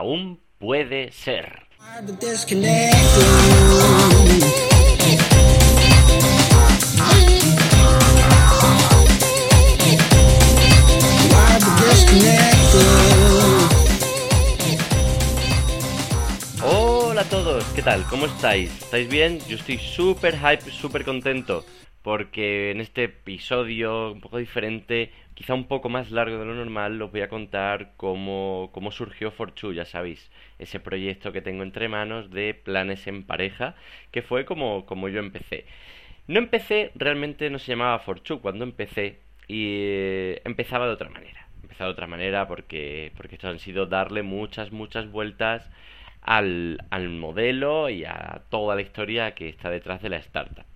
aún puede ser. Hola a todos, ¿qué tal? ¿Cómo estáis? ¿Estáis bien? Yo estoy súper hype, súper contento porque en este episodio un poco diferente, quizá un poco más largo de lo normal, os voy a contar cómo, cómo surgió Forchu, ya sabéis, ese proyecto que tengo entre manos de planes en pareja, que fue como, como yo empecé. No empecé, realmente no se llamaba Forchu cuando empecé y eh, empezaba de otra manera. Empezaba de otra manera porque, porque esto han sido darle muchas, muchas vueltas al, al modelo y a toda la historia que está detrás de la startup.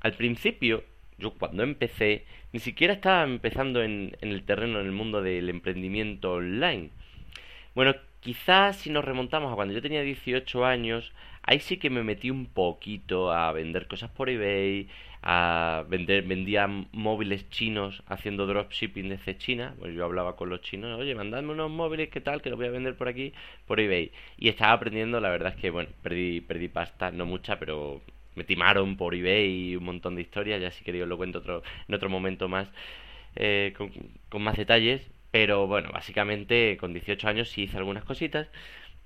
Al principio, yo cuando empecé, ni siquiera estaba empezando en, en el terreno, en el mundo del emprendimiento online. Bueno, quizás si nos remontamos a cuando yo tenía 18 años, ahí sí que me metí un poquito a vender cosas por eBay, a vender, vendía móviles chinos haciendo dropshipping desde China. Pues yo hablaba con los chinos, oye, mandadme unos móviles, ¿qué tal? Que los voy a vender por aquí, por eBay. Y estaba aprendiendo, la verdad es que, bueno, perdí, perdí pasta, no mucha, pero me timaron por eBay y un montón de historias, ya si queréis os lo cuento otro, en otro momento más, eh, con, más detalles, pero bueno, básicamente con 18 años sí hice algunas cositas,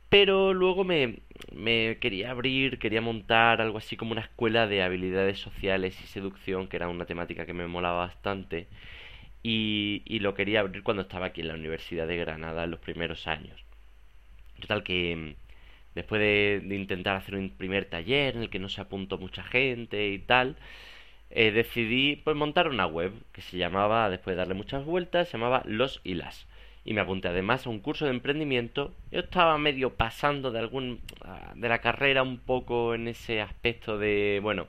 pero luego me, me quería abrir, quería montar algo así como una escuela de habilidades sociales y seducción, que era una temática que me molaba bastante, y, y lo quería abrir cuando estaba aquí en la Universidad de Granada en los primeros años. Total que después de, intentar hacer un primer taller en el que no se apuntó mucha gente y tal, eh, decidí pues montar una web que se llamaba, después de darle muchas vueltas, se llamaba Los y las. Y me apunté además a un curso de emprendimiento. Yo estaba medio pasando de algún de la carrera un poco en ese aspecto de, bueno,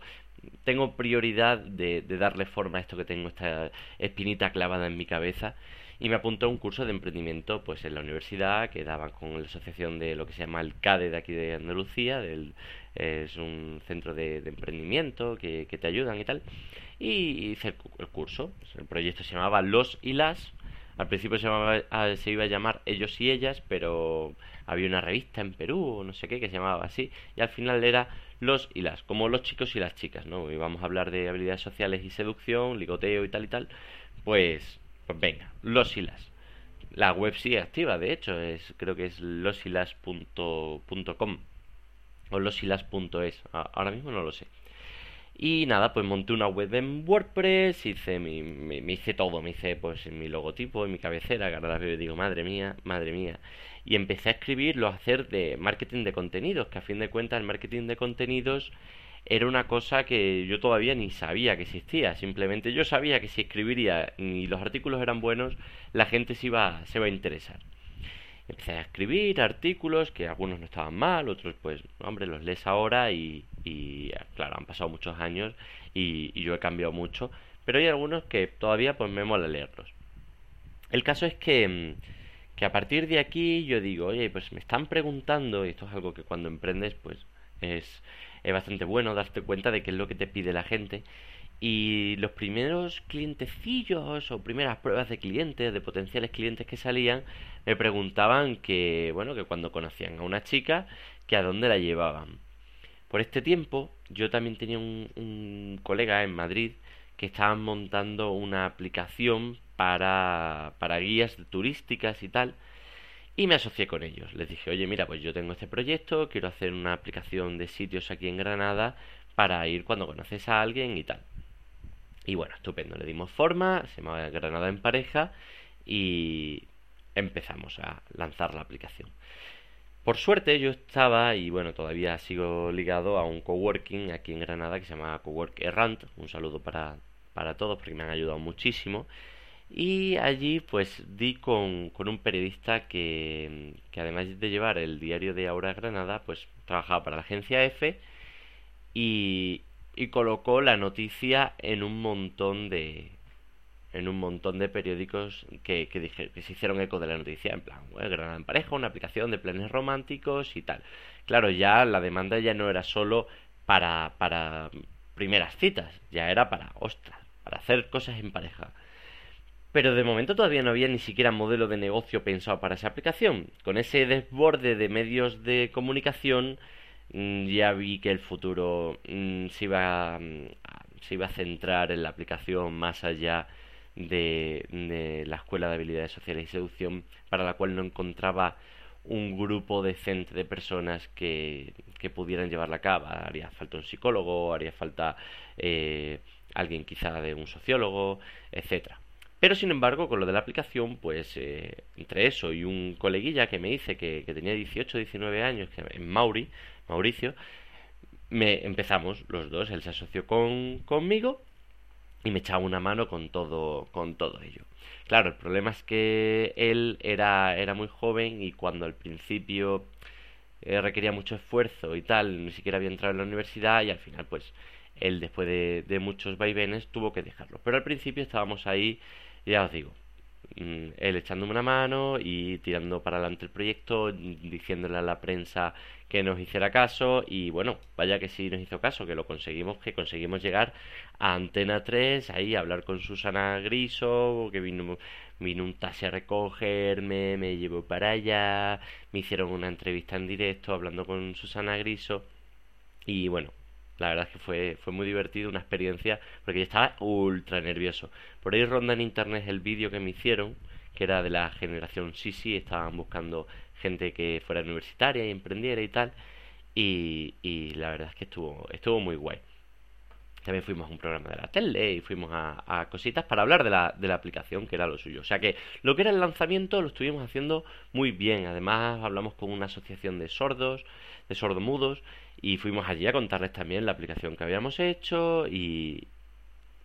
tengo prioridad de, de darle forma a esto que tengo, esta espinita clavada en mi cabeza y me apuntó a un curso de emprendimiento pues en la universidad que daban con la asociación de lo que se llama el CADE de aquí de Andalucía del, es un centro de, emprendimiento que, te ayudan y tal y hice el, el, curso el proyecto se llamaba Los y Las al principio se, llamaba, ah, se iba a llamar Ellos y Ellas pero había una revista en Perú o no sé qué que se llamaba así y al final era los y las, como los chicos y las chicas, ¿no? Y vamos a hablar de habilidades sociales y seducción, ligoteo y tal y tal. Pues pues venga, los. La web sigue activa, de hecho, es, creo que es losilas.com o losilas.es, ahora mismo no lo sé. Y nada, pues monté una web en WordPress, hice mi, me, hice todo, me hice pues mi logotipo, mi cabecera, que ahora la veo y digo, madre mía, madre mía. Y empecé a escribirlo, a hacer de marketing de contenidos, que a fin de cuentas el marketing de contenidos era una cosa que yo todavía ni sabía que existía. Simplemente yo sabía que si escribiría y los artículos eran buenos, la gente se iba, se iba a interesar. Empecé a escribir artículos que algunos no estaban mal, otros pues, hombre, los lees ahora y, y claro, han pasado muchos años y, yo he cambiado mucho, pero hay algunos que todavía pues me mola leerlos. El caso es que, que a partir de aquí yo digo, oye, pues me están preguntando, y esto es algo que cuando emprendes pues es, es bastante bueno darte cuenta de qué es lo que te pide la gente. Y los primeros clientecillos o primeras pruebas de clientes, de potenciales clientes que salían, me preguntaban que, bueno, que cuando conocían a una chica, que a dónde la llevaban. Por este tiempo, yo también tenía un, colega en Madrid que estaban montando una aplicación para, para guías turísticas y tal. Y me asocié con ellos. Les dije, oye, mira, pues yo tengo este proyecto, quiero hacer una aplicación de sitios aquí en Granada para ir cuando conoces a alguien y tal. Y bueno, estupendo, le dimos forma, se llamaba Granada en pareja y empezamos a lanzar la aplicación. Por suerte yo estaba, y bueno, todavía sigo ligado a un coworking aquí en Granada que se llama Cowork Errant. Un saludo para, para todos porque me han ayudado muchísimo. Y allí pues di con, con un periodista que, que, además de llevar el diario de Aura Granada, pues trabajaba para la agencia F y, y colocó la noticia en un montón de en un montón de periódicos que, que, dije, que se hicieron eco de la noticia, en plan, Granada en pareja, una aplicación de planes románticos y tal. Claro, ya la demanda ya no era solo para, para primeras citas, ya era para, ostras, para hacer cosas en pareja. Pero de momento todavía no había ni siquiera modelo de negocio pensado para esa aplicación. Con ese desborde de medios de comunicación mm, ya vi que el futuro mm, se, iba, mm, se iba a centrar en la aplicación más allá de, la escuela de habilidades sociales y seducción para la cual no encontraba un grupo decente de personas que, que pudieran llevarla a cabo. Haría falta un psicólogo, haría falta eh, alguien quizá de un sociólogo, etcétera. Pero sin embargo, con lo de la aplicación, pues eh, entre eso y un coleguilla que me dice que, tenía 18, 19 años, que en Mauri, Mauricio, me empezamos los dos, él se asoció con, conmigo y me echaba una mano con todo, con todo ello. Claro, el problema es que él era, era muy joven y cuando al principio eh, requería mucho esfuerzo y tal, ni siquiera había entrado en la universidad y al final pues él después de, de muchos vaivenes tuvo que dejarlo. Pero al principio estábamos ahí, ya os digo, Mm, él echándome una mano y tirando para adelante el proyecto, diciéndole a la prensa que nos hiciera caso y bueno, vaya que sí nos hizo caso, que lo conseguimos, que conseguimos llegar a Antena 3, ahí a hablar con Susana Griso, que vino, vino un taxi a recogerme, me llevó para allá, me hicieron una entrevista en directo hablando con Susana Griso y bueno, la verdad es que fue, fue muy divertido, una experiencia, porque yo estaba ultra nervioso. Por ahí ronda en internet el vídeo que me hicieron, que era de la generación Sisi, estaban buscando gente que fuera universitaria y emprendiera y tal, y, la verdad es que estuvo, estuvo muy guay. También fuimos a un programa de la tele y fuimos a, a, cositas para hablar de la, de la aplicación, que era lo suyo. O sea que lo que era el lanzamiento lo estuvimos haciendo muy bien. Además hablamos con una asociación de sordos, de sordomudos, y fuimos allí a contarles también la aplicación que habíamos hecho y,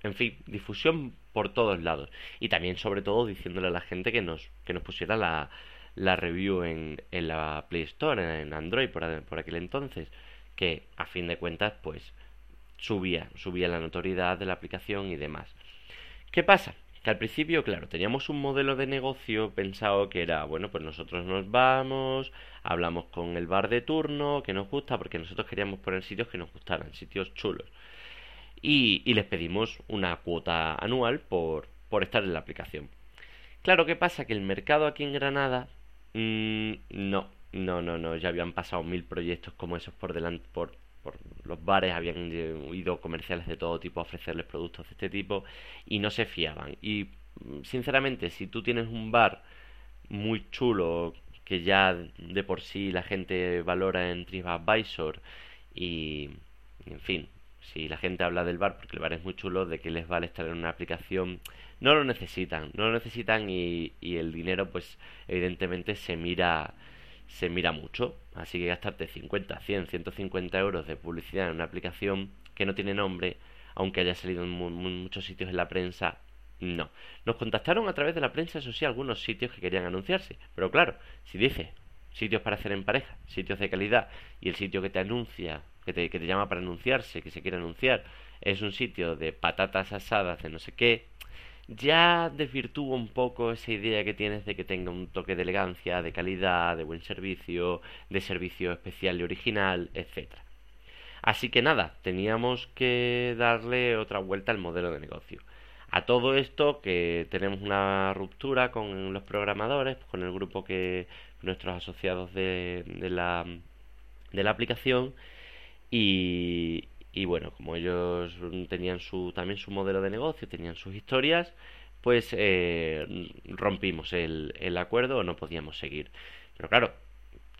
en fin, difusión por todos lados. Y también, sobre todo, diciéndole a la gente que nos, que nos pusiera la, la review en, en la Play Store, en Android por, por aquel entonces, que a fin de cuentas, pues subía, subía la notoriedad de la aplicación y demás. ¿Qué pasa? Que al principio, claro, teníamos un modelo de negocio pensado que era, bueno, pues nosotros nos vamos, hablamos con el bar de turno, que nos gusta, porque nosotros queríamos poner sitios que nos gustaran, sitios chulos. Y, y les pedimos una cuota anual por, por estar en la aplicación. Claro, ¿qué pasa? Que el mercado aquí en Granada, mmm, no, no, no, no, ya habían pasado mil proyectos como esos por delante, por, por los bares habían ido comerciales de todo tipo a ofrecerles productos de este tipo y no se fiaban. Y sinceramente, si tú tienes un bar muy chulo que ya de por sí la gente valora en TripAdvisor y en fin, si la gente habla del bar porque el bar es muy chulo, de que les vale estar en una aplicación, no lo necesitan, no lo necesitan y, y el dinero pues evidentemente se mira se mira mucho. Así que gastarte 50, 100, 150 euros de publicidad en una aplicación que no tiene nombre, aunque haya salido en muchos sitios en la prensa, no. Nos contactaron a través de la prensa, eso sí, algunos sitios que querían anunciarse. Pero claro, si dice sitios para hacer en pareja, sitios de calidad, y el sitio que te anuncia, que te llama para anunciarse, que se quiere anunciar, es un sitio de patatas asadas, de no sé qué, ya desvirtúa un poco esa idea que tienes de que tenga un toque de elegancia, de calidad, de buen servicio, de servicio especial y original, etc. Así que nada, teníamos que darle otra vuelta al modelo de negocio. A todo esto que tenemos una ruptura con los programadores, con el grupo que nuestros asociados de, de la de la aplicación y, y bueno, como ellos tenían su, también su modelo de negocio, tenían sus historias, pues eh, rompimos el, el acuerdo, no podíamos seguir. Pero claro,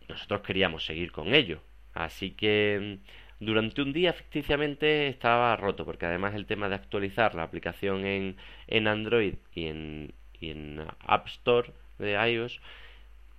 nosotros queríamos seguir con ello. Así que mm, durante un día ficticiamente estaba roto, porque además el tema de actualizar la aplicación en, en Android y en, y en App Store de iOS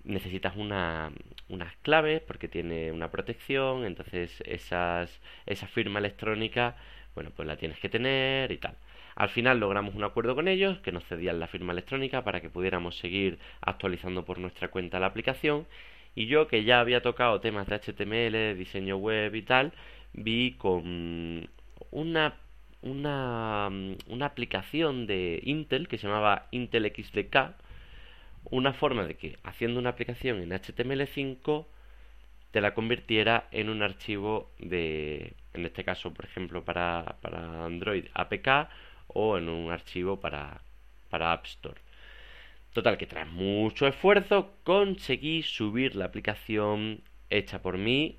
necesitas una, unas claves porque tiene una protección, entonces esas, esa firma electrónica, bueno, pues la tienes que tener y tal. Al final logramos un acuerdo con ellos que nos cedían la firma electrónica para que pudiéramos seguir actualizando por nuestra cuenta la aplicación y yo que ya había tocado temas de HTML, diseño web y tal, vi con una una, una aplicación de Intel que se llamaba Intel XDK una forma de que haciendo una aplicación en HTML5 te la convirtiera en un archivo de, en este caso, por ejemplo, para, para Android APK o en un archivo para, para App Store. Total, que tras mucho esfuerzo conseguí subir la aplicación hecha por mí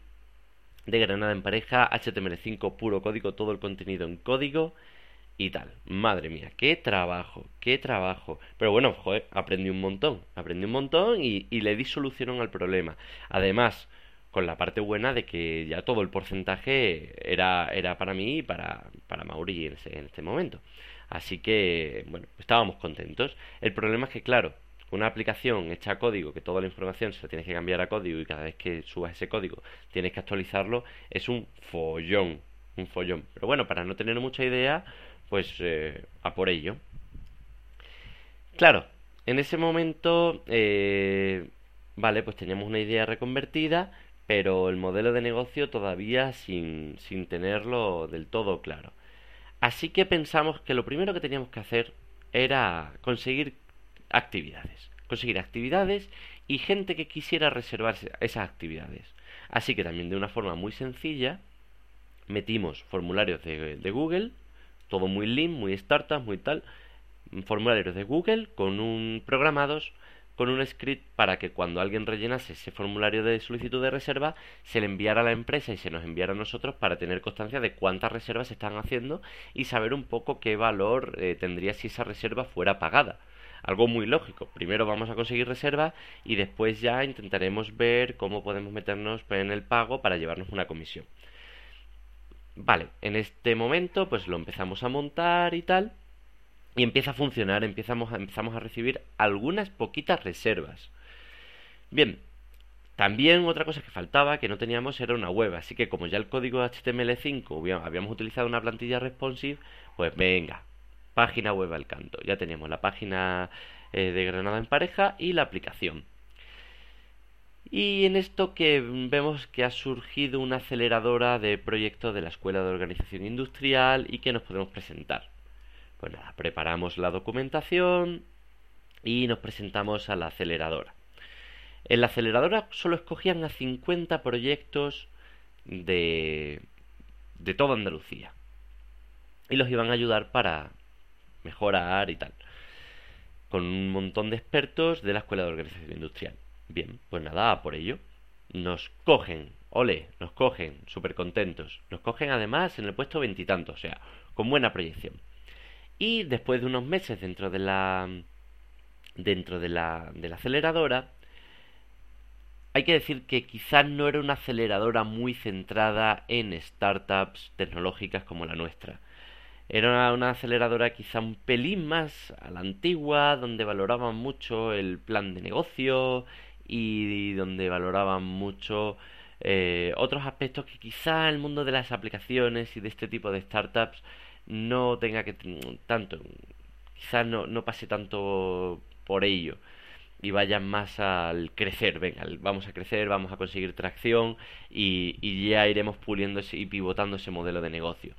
de Granada en pareja, HTML5 puro código, todo el contenido en código y tal. Madre mía, qué trabajo, qué trabajo. Pero bueno, joder, aprendí un montón, aprendí un montón y, le di solución al problema. Además, con la parte buena de que ya todo el porcentaje era, era para mí y para, para Mauri en, en este momento. Así que, bueno, estábamos contentos. El problema es que, claro, una aplicación hecha a código, que toda la información se la tienes que cambiar a código y cada vez que subas ese código tienes que actualizarlo, es un follón, un follón. Pero bueno, para no tener mucha idea, pues eh, a por ello. Claro, en ese momento, eh, vale, pues teníamos una idea reconvertida, pero el modelo de negocio todavía sin, sin tenerlo del todo claro. Así que pensamos que lo primero que teníamos que hacer era conseguir actividades. Conseguir actividades y gente que quisiera reservarse esas actividades. Así que también de una forma muy sencilla metimos formularios de, Google, todo muy lean, muy startup, muy tal, formularios de Google con un programados con un script para que cuando alguien rellenase ese formulario de solicitud de reserva se le enviara a la empresa y se nos enviara a nosotros para tener constancia de cuántas reservas se están haciendo y saber un poco qué valor eh, tendría si esa reserva fuera pagada algo muy lógico. Primero vamos a conseguir reserva y después ya intentaremos ver cómo podemos meternos en el pago para llevarnos una comisión. Vale, en este momento pues lo empezamos a montar y tal. Y empieza a funcionar, empezamos empezamos a recibir algunas poquitas reservas. Bien, también otra cosa que faltaba, que no teníamos, era una web. Así que como ya el código HTML5 habíamos utilizado una plantilla responsive, pues venga, página web al canto. Ya teníamos la página eh, de Granada en pareja y la aplicación. Y en esto que vemos que ha surgido una aceleradora de proyectos de la Escuela de Organización Industrial y que nos podemos presentar. Pues nada, preparamos la documentación y nos presentamos a la aceleradora. En la aceleradora solo escogían a 50 proyectos de, de toda Andalucía. Y los iban a ayudar para, mejorar y tal. Con un montón de expertos de la Escuela de Organización Industrial. Bien, pues nada, por ello. Nos cogen, ole, nos cogen, súper contentos. Nos cogen además en el puesto veintitantos, o sea, con buena proyección. Y después de unos meses dentro de la dentro de la, de la aceleradora, hay que decir que quizás no era una aceleradora muy centrada en startups tecnológicas como la nuestra. Era una aceleradora quizá un pelín más a la antigua, donde valoraban mucho el plan de negocio y donde valoraban mucho eh, otros aspectos que quizá el mundo de las aplicaciones y de este tipo de startups no tenga que tanto, quizás no, no pase tanto por ello y vayan más al crecer, venga, vamos a crecer, vamos a conseguir tracción y, y ya iremos puliendo y pivotando ese modelo de negocio.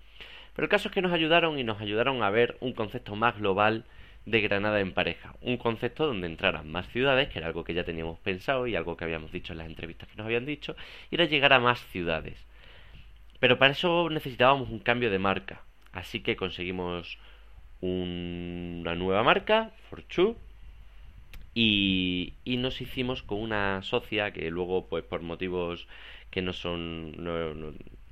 Pero el caso es que nos ayudaron y nos ayudaron a ver un concepto más global de Granada en pareja. Un concepto donde entraran más ciudades, que era algo que ya teníamos pensado y algo que habíamos dicho en las entrevistas que nos habían dicho, y era llegar a más ciudades. Pero para eso necesitábamos un cambio de marca. Así que conseguimos una nueva marca, Forchu, y, nos hicimos con una socia que luego, pues por motivos que no son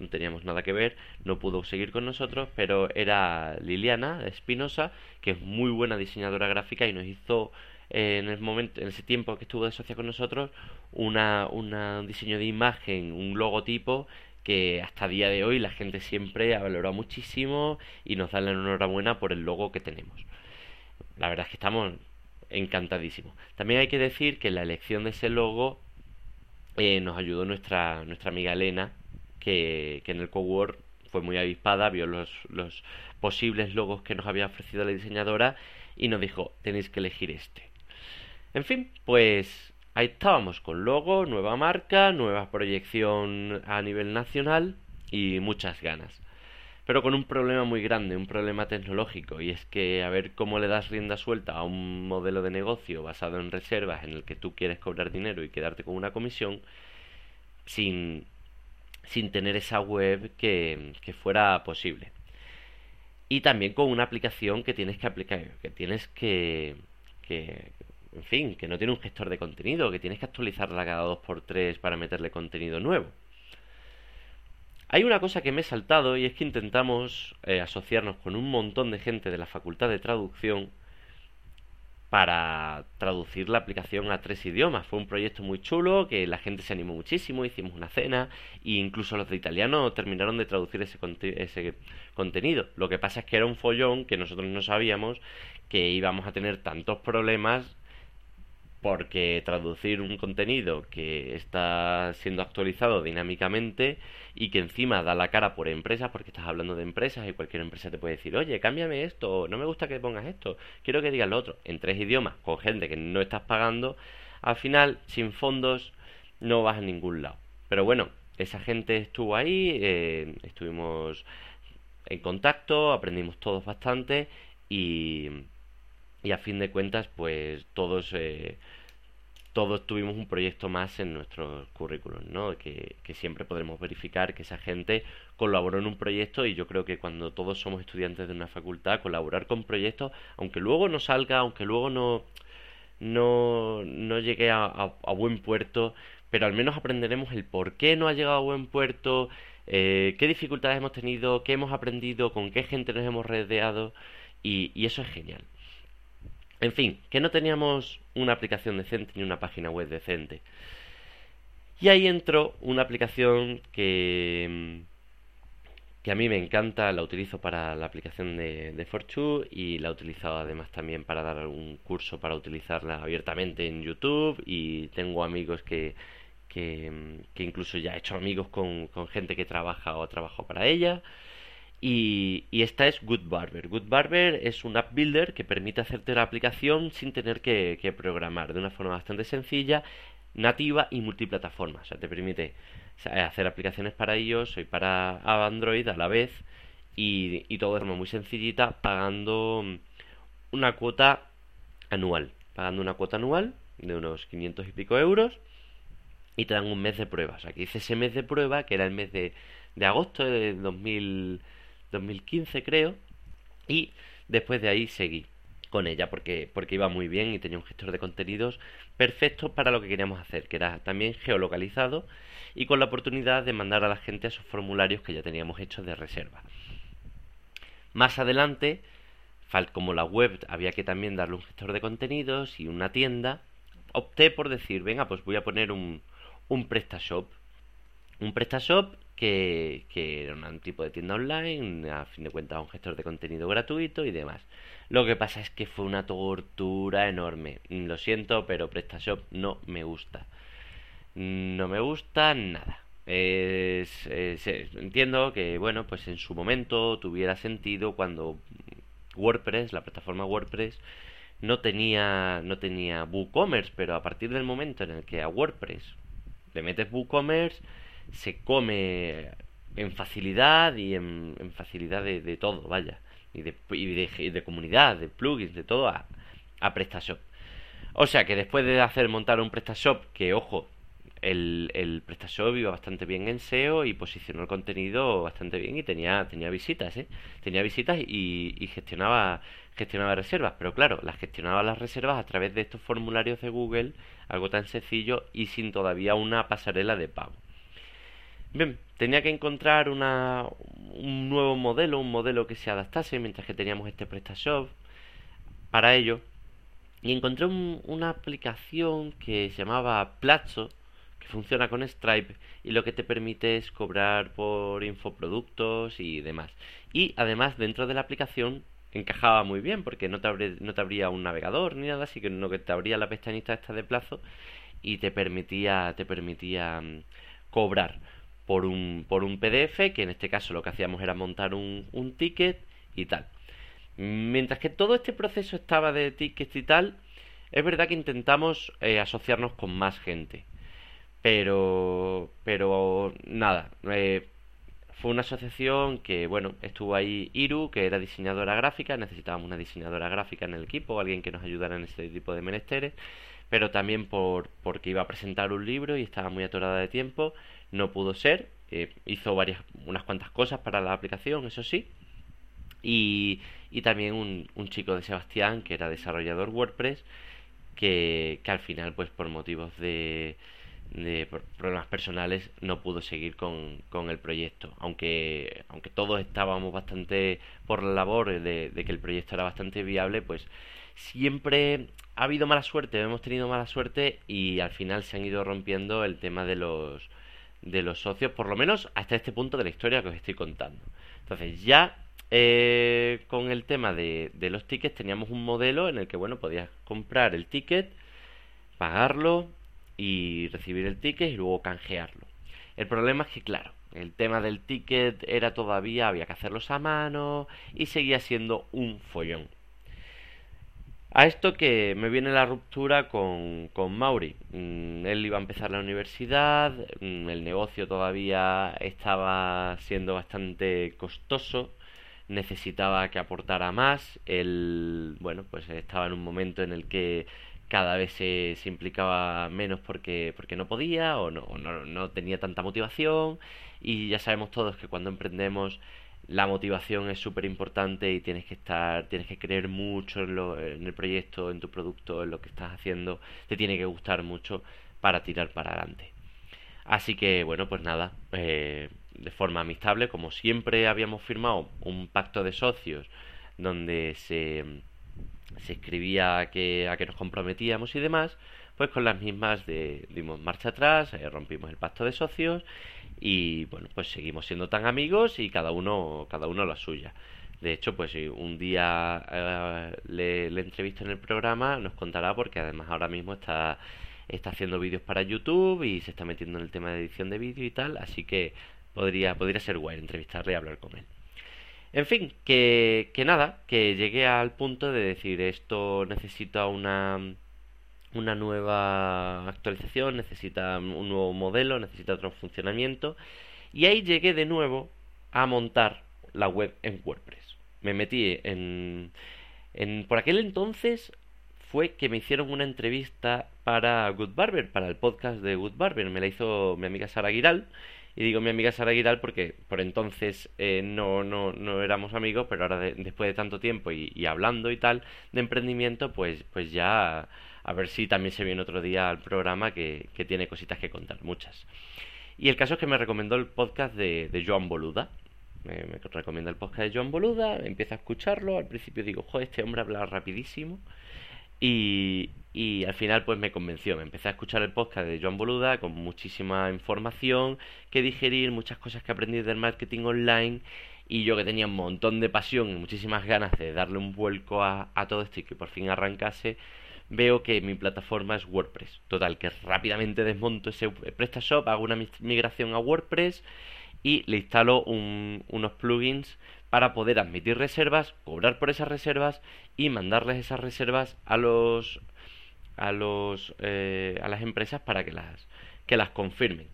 teníamos nada que ver, no pudo seguir con nosotros, pero era Liliana Espinosa, que es muy buena diseñadora gráfica y nos hizo eh, en el momento, en ese tiempo que estuvo de socia con nosotros, una, un diseño de imagen, un logotipo que hasta día de hoy la gente siempre ha valorado muchísimo y nos da la enhorabuena por el logo que tenemos. La verdad es que estamos encantadísimos. También hay que decir que la elección de ese logo eh, nos ayudó nuestra, nuestra amiga Elena, que, en el cowork fue muy avispada, vio los, los posibles logos que nos había ofrecido la diseñadora y nos dijo, tenéis que elegir este. En fin, pues ahí estábamos con logo, nueva marca, nueva proyección a nivel nacional y muchas ganas. Pero con un problema muy grande, un problema tecnológico, y es que a ver cómo le das rienda suelta a un modelo de negocio basado en reservas en el que tú quieres cobrar dinero y quedarte con una comisión sin, sin tener esa web que, que fuera posible. y también con una aplicación que tienes que aplicar, que tienes que, que, en fin, que no tiene un gestor de contenido, que tienes que actualizarla cada 2x3 para meterle contenido nuevo. Hay una cosa que me he saltado y es que intentamos eh, asociarnos con un montón de gente de la Facultad de Traducción para traducir la aplicación a tres idiomas. Fue un proyecto muy chulo, que la gente se animó muchísimo, hicimos una cena e incluso los de italiano terminaron de traducir ese, ese contenido. Lo que pasa es que era un follón que nosotros no sabíamos que íbamos a tener tantos problemas porque traducir un contenido que está siendo actualizado dinámicamente y que encima da la cara por empresas, porque estás hablando de empresas y cualquier empresa te puede decir, oye, cámbiame esto, no me gusta que pongas esto, quiero que digas lo otro, en tres idiomas, con gente que no estás pagando, al final, sin fondos, no vas a ningún lado. Pero bueno, esa gente estuvo ahí, eh, estuvimos en contacto, aprendimos todos bastante y y a fin de cuentas pues todos eh, todos tuvimos un proyecto más en nuestro currículum, ¿no? Que, que, siempre podremos verificar que esa gente colaboró en un proyecto y yo creo que cuando todos somos estudiantes de una facultad, colaborar con proyectos, aunque luego no salga, aunque luego no, no, no llegue a, a, buen puerto, pero al menos aprenderemos el por qué no ha llegado a buen puerto, eh, qué dificultades hemos tenido, qué hemos aprendido, con qué gente nos hemos rodeado y, y eso es genial. En fin, que no teníamos una aplicación decente ni una página web decente. Y ahí entró una aplicación que, que a mí me encanta, la utilizo para la aplicación de, de Fortune y la he utilizado además también para dar un curso para utilizarla abiertamente en YouTube y tengo amigos que, que, que incluso ya he hecho amigos con, con gente que trabaja o trabajo para ella. Y, esta es Good Barber. Good Barber es un app builder que permite hacerte la aplicación sin tener que, programar de una forma bastante sencilla, nativa y multiplataforma. O sea, te permite hacer aplicaciones para iOS y para Android a la vez y, y todo de forma muy sencillita pagando una cuota anual. Pagando una cuota anual de unos 500 y pico euros y te dan un mes de prueba. O sea, que hice ese mes de prueba que era el mes de, de agosto de 2000 2015 creo, y después de ahí seguí con ella porque, porque iba muy bien y tenía un gestor de contenidos perfecto para lo que queríamos hacer, que era también geolocalizado y con la oportunidad de mandar a la gente a esos formularios que ya teníamos hechos de reserva. Más adelante, como la web había que también darle un gestor de contenidos y una tienda, opté por decir, venga, pues voy a poner un, un PrestaShop. Un PrestaShop que, era un tipo de tienda online, a fin de cuentas un gestor de contenido gratuito y demás. Lo que pasa es que fue una tortura enorme. Lo siento, pero PrestaShop no me gusta. No me gusta nada. entiendo que, bueno, pues en su momento tuviera sentido cuando WordPress, la plataforma WordPress, no tenía, no tenía WooCommerce, pero a partir del momento en el que a WordPress le metes WooCommerce, se come en facilidad y en, facilidad de, todo, vaya. Y de, y de, comunidad, de plugins, de todo a, a PrestaShop. O sea que después de hacer montar un PrestaShop, que ojo, el, el PrestaShop iba bastante bien en SEO y posicionó el contenido bastante bien y tenía, tenía visitas, ¿eh? Tenía visitas y, y gestionaba, gestionaba reservas. Pero claro, las gestionaba las reservas a través de estos formularios de Google, algo tan sencillo y sin todavía una pasarela de pago. Bien, tenía que encontrar una, un nuevo modelo, un modelo que se adaptase mientras que teníamos este PrestaShop para ello. Y encontré una aplicación que se llamaba Plazo, que funciona con Stripe y lo que te permite es cobrar por infoproductos y demás. Y además dentro de la aplicación encajaba muy bien porque no te, abría, no te abría un navegador ni nada, así que no que te abría la pestañita esta de plazo y te permitía, te permitía mm, cobrar por un, por un PDF, que en este caso lo que hacíamos era montar un, un ticket y tal. Mientras que todo este proceso estaba de tickets y tal, es verdad que intentamos eh, asociarnos con más gente. Pero, pero nada, eh, fue una asociación que, bueno, estuvo ahí Iru, que era diseñadora gráfica, necesitábamos una diseñadora gráfica en el equipo, alguien que nos ayudara en este tipo de menesteres, pero también por, porque iba a presentar un libro y estaba muy atorada de tiempo no pudo ser. Eh, hizo varias, unas cuantas cosas para la aplicación, eso sí. y, y también un, un chico de Sebastián que era desarrollador WordPress que, que al final pues por motivos de, de problemas personales no pudo seguir con, con, el proyecto aunque aunque todos estábamos bastante por la labor de, de, que el proyecto era bastante viable pues siempre ha habido mala suerte hemos tenido mala suerte y al final se han ido rompiendo el tema de los de los socios por lo menos hasta este punto de la historia que os estoy contando entonces ya eh, con el tema de, de, los tickets teníamos un modelo en el que, bueno, podías comprar el ticket, pagarlo y recibir el ticket y luego canjearlo. El problema es que, claro, el tema del ticket era todavía, había que hacerlos a mano y seguía siendo un follón. A esto que me viene la ruptura con, con Mauri. Mm, él iba a empezar la universidad, mm, el negocio todavía estaba siendo bastante costoso necesitaba que aportara más, él, bueno, pues estaba en un momento en el que cada vez se, se implicaba menos porque, porque no podía o, no, no, no, tenía tanta motivación y ya sabemos todos que cuando emprendemos la motivación es súper importante y tienes que estar, tienes que creer mucho en, lo, en el proyecto, en tu producto, en lo que estás haciendo, te tiene que gustar mucho para tirar para adelante. Así que bueno, pues nada, eh, de forma amistable, como siempre habíamos firmado un pacto de socios donde se, se escribía a que, a que nos comprometíamos y demás, pues con las mismas de, dimos marcha atrás, eh, rompimos el pacto de socios y bueno, pues seguimos siendo tan amigos y cada uno, cada uno la suya. De hecho, pues un día eh, le, le entrevisto en el programa, nos contará porque además ahora mismo está está haciendo vídeos para YouTube y se está metiendo en el tema de edición de vídeo y tal, así que podría, podría ser guay entrevistarle y hablar con él. En fin, que, nada, que llegué al punto de decir esto necesita una, una nueva actualización, necesita un nuevo modelo, necesita otro funcionamiento. Y ahí llegué de nuevo a montar la web en WordPress. Me metí en, en por aquel entonces fue que me hicieron una entrevista para Good Barber, para el podcast de Good Barber. Me la hizo mi amiga Sara Giral. Y digo mi amiga Sara Giral porque por entonces eh, no, no, no éramos amigos, pero ahora después de tanto tiempo y, hablando y tal de emprendimiento, pues, pues ya a ver si también se viene otro día al programa que, que tiene cositas que contar, muchas. Y el caso es que me recomendó el podcast de, de Joan Boluda. Me, me recomienda el podcast de Joan Boluda, empiezo a escucharlo. Al principio digo, joder, este hombre habla rapidísimo. Y, y al final pues me convenció, me empecé a escuchar el podcast de Joan Boluda con muchísima información que digerir, muchas cosas que aprendí del marketing online y yo que tenía un montón de pasión y muchísimas ganas de darle un vuelco a, todo esto y que por fin arrancase, veo que mi plataforma es WordPress. Total, que rápidamente desmonto ese PrestaShop, hago una migración a WordPress y le instalo un, unos plugins para poder admitir reservas, cobrar por esas reservas y mandarles esas reservas a los a los eh, a las empresas para que las que las confirmen.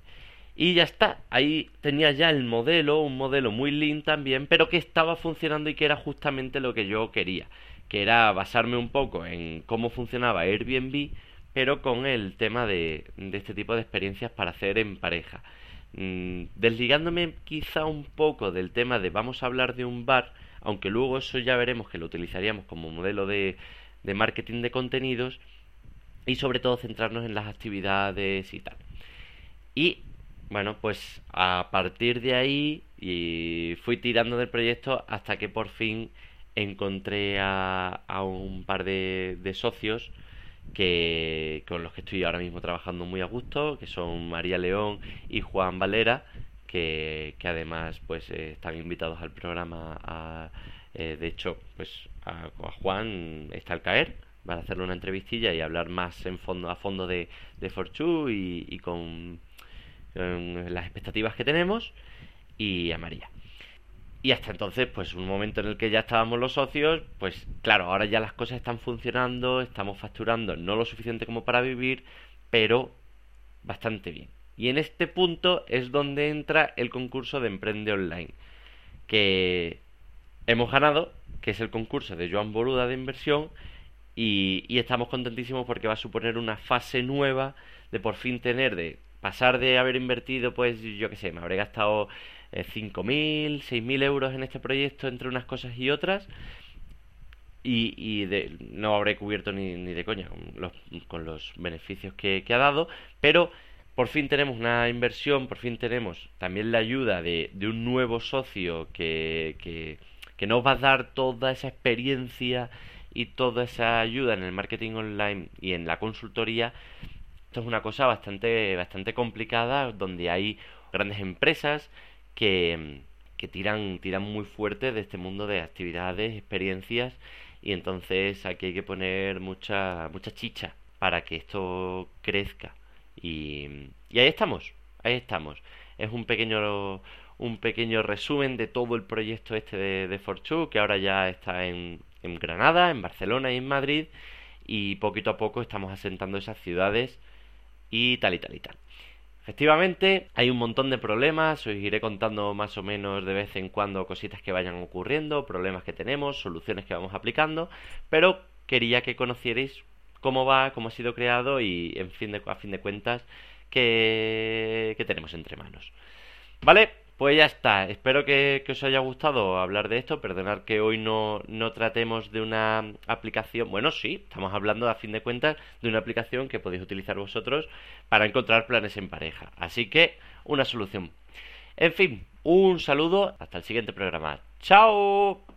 Y ya está, ahí tenía ya el modelo, un modelo muy lean también, pero que estaba funcionando y que era justamente lo que yo quería, que era basarme un poco en cómo funcionaba Airbnb, pero con el tema de, este tipo de experiencias para hacer en pareja. Mm, desligándome quizá un poco del tema de vamos a hablar de un bar, aunque luego eso ya veremos que lo utilizaríamos como modelo de, de marketing de contenidos y sobre todo centrarnos en las actividades y tal. Y bueno, pues a partir de ahí y fui tirando del proyecto hasta que por fin encontré a, un par de, socios que con los que estoy ahora mismo trabajando muy a gusto, que son María León y Juan Valera, que, que además pues eh, están invitados al programa. Eh, de hecho, pues a, Juan está al caer para hacerle una entrevistilla y hablar más en fondo a fondo de, de Forchu y, y con, con las expectativas que tenemos y a María. Y hasta entonces, pues un momento en el que ya estábamos los socios, pues claro, ahora ya las cosas están funcionando, estamos facturando no lo suficiente como para vivir, pero bastante bien. Y en este punto es donde entra el concurso de Emprende Online, que hemos ganado, que es el concurso de Joan Boluda de inversión, y, y estamos contentísimos porque va a suponer una fase nueva de por fin tener de pasar de haber invertido, pues yo qué sé, me habré gastado 5.000, 6.000 euros en este proyecto entre unas cosas y otras. Y, de, no habré cubierto ni, ni de coña con los, beneficios que, ha dado, pero por fin tenemos una inversión, por fin tenemos también la ayuda de, de un nuevo socio que, que, que, nos va a dar toda esa experiencia y toda esa ayuda en el marketing online y en la consultoría. Esto es una cosa bastante, bastante complicada, donde hay grandes empresas que, que tiran, tiran muy fuerte de este mundo de actividades, experiencias, y entonces aquí hay que poner mucha, mucha chicha para que esto crezca. Y, y ahí estamos, ahí estamos. Es un pequeño un pequeño resumen de todo el proyecto este de, de Fortune, que ahora ya está en, en Granada, en Barcelona y en Madrid, y poquito a poco estamos asentando esas ciudades y tal y tal y tal. Efectivamente, hay un montón de problemas, os iré contando más o menos de vez en cuando cositas que vayan ocurriendo, problemas que tenemos, soluciones que vamos aplicando, pero quería que conocierais cómo va, cómo ha sido creado y en fin de, a fin de cuentas que tenemos entre manos. ¿Vale? Pues ya está, espero que, os haya gustado hablar de esto, perdonad que hoy no, no tratemos de una aplicación, bueno sí, estamos hablando a fin de cuentas de una aplicación que podéis utilizar vosotros para encontrar planes en pareja, así que una solución. En fin, un saludo, hasta el siguiente programa. ¡Chao!